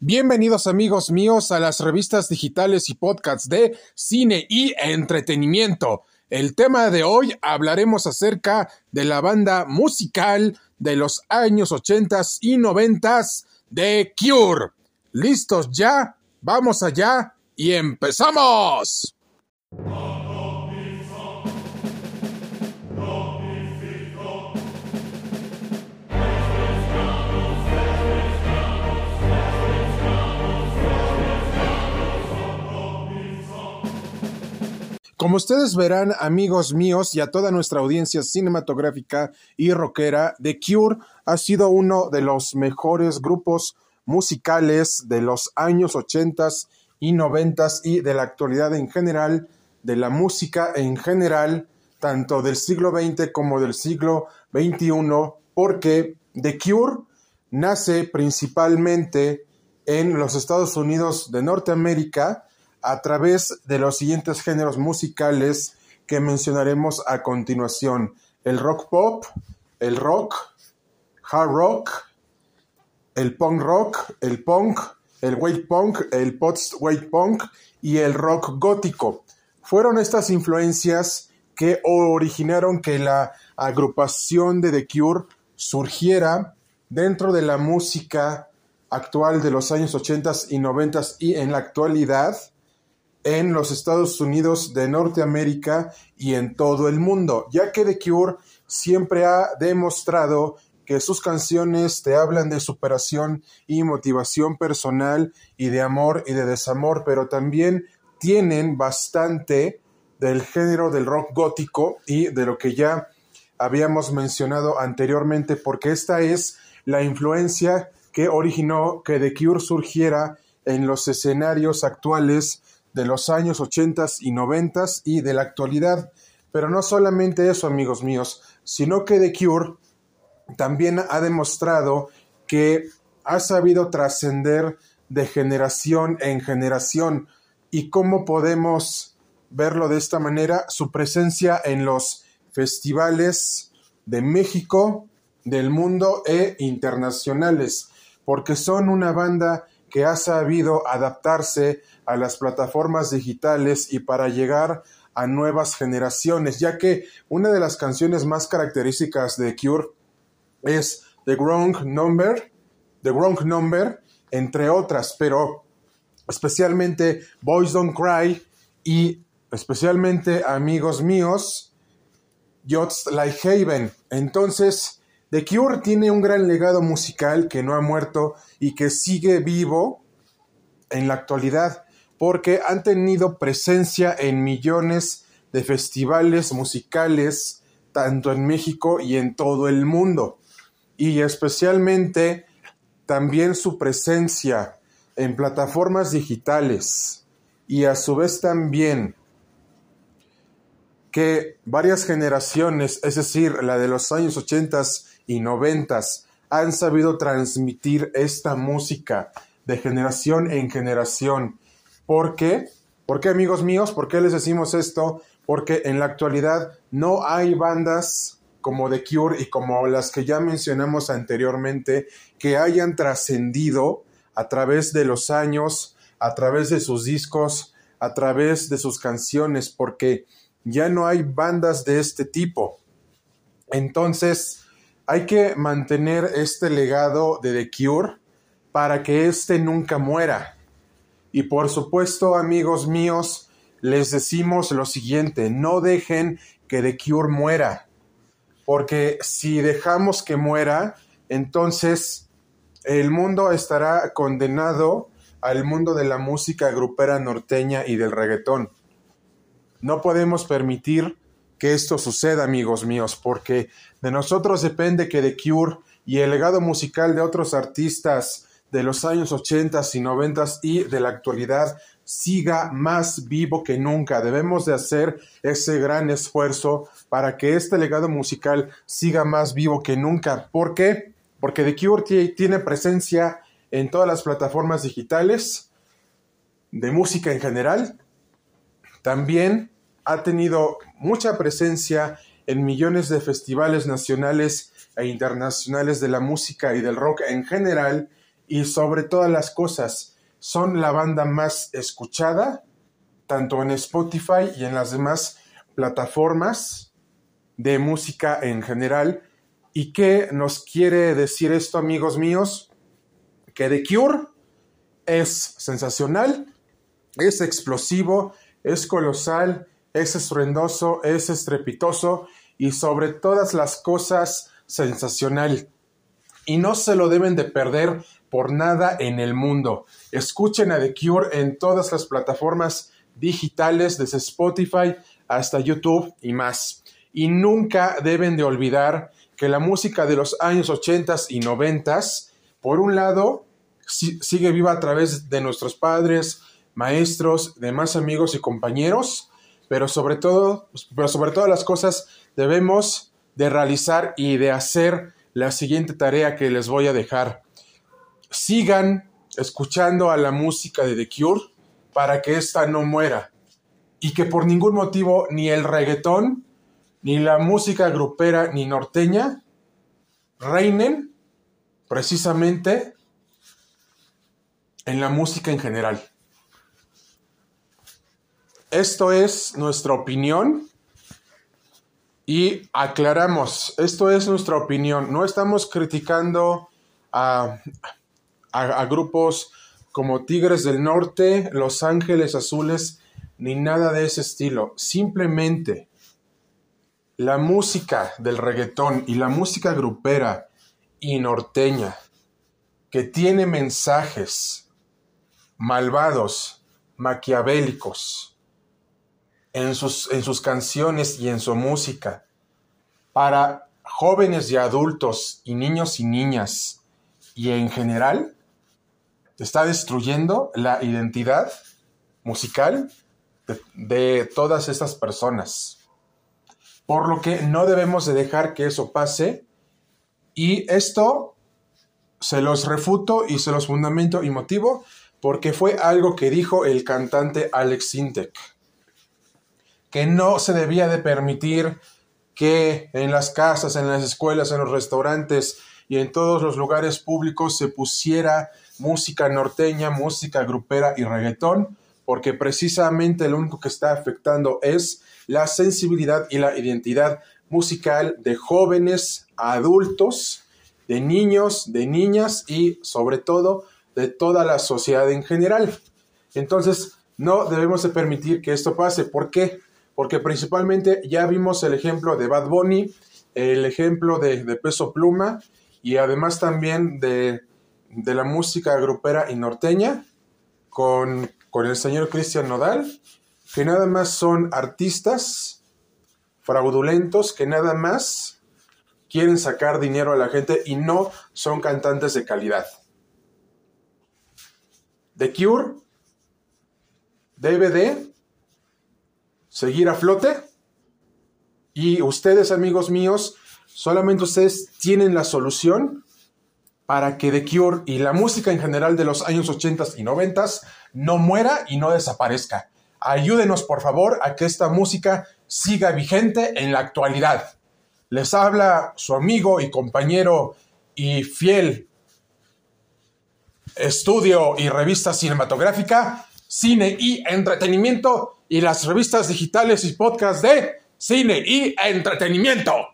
Bienvenidos amigos míos a las revistas digitales y podcasts de cine y entretenimiento. El tema de hoy hablaremos acerca de la banda musical de los años 80 y 90 de Cure. ¿Listos ya? Vamos allá y empezamos. Como ustedes verán, amigos míos y a toda nuestra audiencia cinematográfica y rockera, The Cure ha sido uno de los mejores grupos musicales de los años 80 y 90 y de la actualidad en general, de la música en general, tanto del siglo XX como del siglo XXI, porque The Cure nace principalmente en los Estados Unidos de Norteamérica, a través de los siguientes géneros musicales que mencionaremos a continuación. El rock pop, el rock, hard rock, el punk rock, el punk, el wave punk, el post-wave punk y el rock gótico. Fueron estas influencias que originaron que la agrupación de The Cure surgiera dentro de la música actual de los años 80 y 90 y en la actualidad en los Estados Unidos de Norteamérica y en todo el mundo, ya que The Cure siempre ha demostrado que sus canciones te hablan de superación y motivación personal y de amor y de desamor, pero también tienen bastante del género del rock gótico y de lo que ya habíamos mencionado anteriormente, porque esta es la influencia que originó que The Cure surgiera en los escenarios actuales de los años 80 y 90 y de la actualidad. Pero no solamente eso, amigos míos, sino que The Cure también ha demostrado que ha sabido trascender de generación en generación. ¿Y cómo podemos verlo de esta manera? Su presencia en los festivales de México, del mundo e internacionales, porque son una banda que ha sabido adaptarse a las plataformas digitales y para llegar a nuevas generaciones, ya que una de las canciones más características de Cure es The Wrong Number, The Wrong Number, entre otras, pero especialmente Boys Don't Cry y especialmente amigos míos, Just Like Haven. Entonces, The Cure tiene un gran legado musical que no ha muerto y que sigue vivo en la actualidad, porque han tenido presencia en millones de festivales musicales, tanto en México y en todo el mundo. Y especialmente también su presencia en plataformas digitales y a su vez también que varias generaciones, es decir, la de los años 80 y noventas han sabido transmitir esta música de generación en generación. ¿Por qué? ¿Por qué, amigos míos? ¿Por qué les decimos esto? Porque en la actualidad no hay bandas como The Cure y como las que ya mencionamos anteriormente que hayan trascendido a través de los años, a través de sus discos, a través de sus canciones, porque ya no hay bandas de este tipo. Entonces, hay que mantener este legado de The Cure para que éste nunca muera. Y por supuesto, amigos míos, les decimos lo siguiente, no dejen que The Cure muera, porque si dejamos que muera, entonces el mundo estará condenado al mundo de la música grupera norteña y del reggaetón. No podemos permitir que esto suceda, amigos míos, porque de nosotros depende que The Cure y el legado musical de otros artistas de los años 80 y 90 y de la actualidad siga más vivo que nunca. Debemos de hacer ese gran esfuerzo para que este legado musical siga más vivo que nunca. ¿Por qué? Porque The Cure tiene presencia en todas las plataformas digitales de música en general. También ha tenido mucha presencia en millones de festivales nacionales e internacionales de la música y del rock en general y sobre todas las cosas son la banda más escuchada, tanto en Spotify y en las demás plataformas de música en general. ¿Y qué nos quiere decir esto, amigos míos? Que The Cure es sensacional, es explosivo, es colosal, es estruendoso, es estrepitoso y sobre todas las cosas sensacional. Y no se lo deben de perder por nada en el mundo. Escuchen a The Cure en todas las plataformas digitales, desde Spotify hasta YouTube y más. Y nunca deben de olvidar que la música de los años 80 y 90, por un lado, sigue viva a través de nuestros padres, maestros, demás amigos y compañeros, pero sobre todo, pero sobre todas las cosas debemos de realizar y de hacer la siguiente tarea que les voy a dejar sigan escuchando a la música de The Cure para que ésta no muera y que por ningún motivo ni el reggaetón, ni la música grupera, ni norteña reinen precisamente en la música en general. Esto es nuestra opinión y aclaramos, esto es nuestra opinión, no estamos criticando a a, grupos como Tigres del Norte, Los Ángeles Azules, ni nada de ese estilo. Simplemente la música del reggaetón y la música grupera y norteña que tiene mensajes malvados, maquiavélicos en sus, en sus canciones y en su música para jóvenes y adultos y niños y niñas y en general está destruyendo la identidad musical de, todas estas personas. Por lo que no debemos de dejar que eso pase y esto se los refuto y se los fundamento y motivo porque fue algo que dijo el cantante Alex Sintek, que no se debía de permitir que en las casas, en las escuelas, en los restaurantes y en todos los lugares públicos se pusiera música norteña, música grupera y reggaetón, porque precisamente lo único que está afectando es la sensibilidad y la identidad musical de jóvenes, adultos, de niños, de niñas y sobre todo de toda la sociedad en general. Entonces, no debemos de permitir que esto pase. ¿Por qué? Porque principalmente ya vimos el ejemplo de Bad Bunny, el ejemplo de, de Peso Pluma y además también de de la música grupera y norteña con, con el señor Cristian Nodal, que nada más son artistas fraudulentos que nada más quieren sacar dinero a la gente y no son cantantes de calidad. The Cure de seguir a flote y ustedes amigos míos, solamente ustedes tienen la solución para que The Cure y la música en general de los años 80 y 90 no muera y no desaparezca. Ayúdenos, por favor, a que esta música siga vigente en la actualidad. Les habla su amigo y compañero y fiel estudio y revista cinematográfica, cine y entretenimiento y las revistas digitales y podcast de cine y entretenimiento.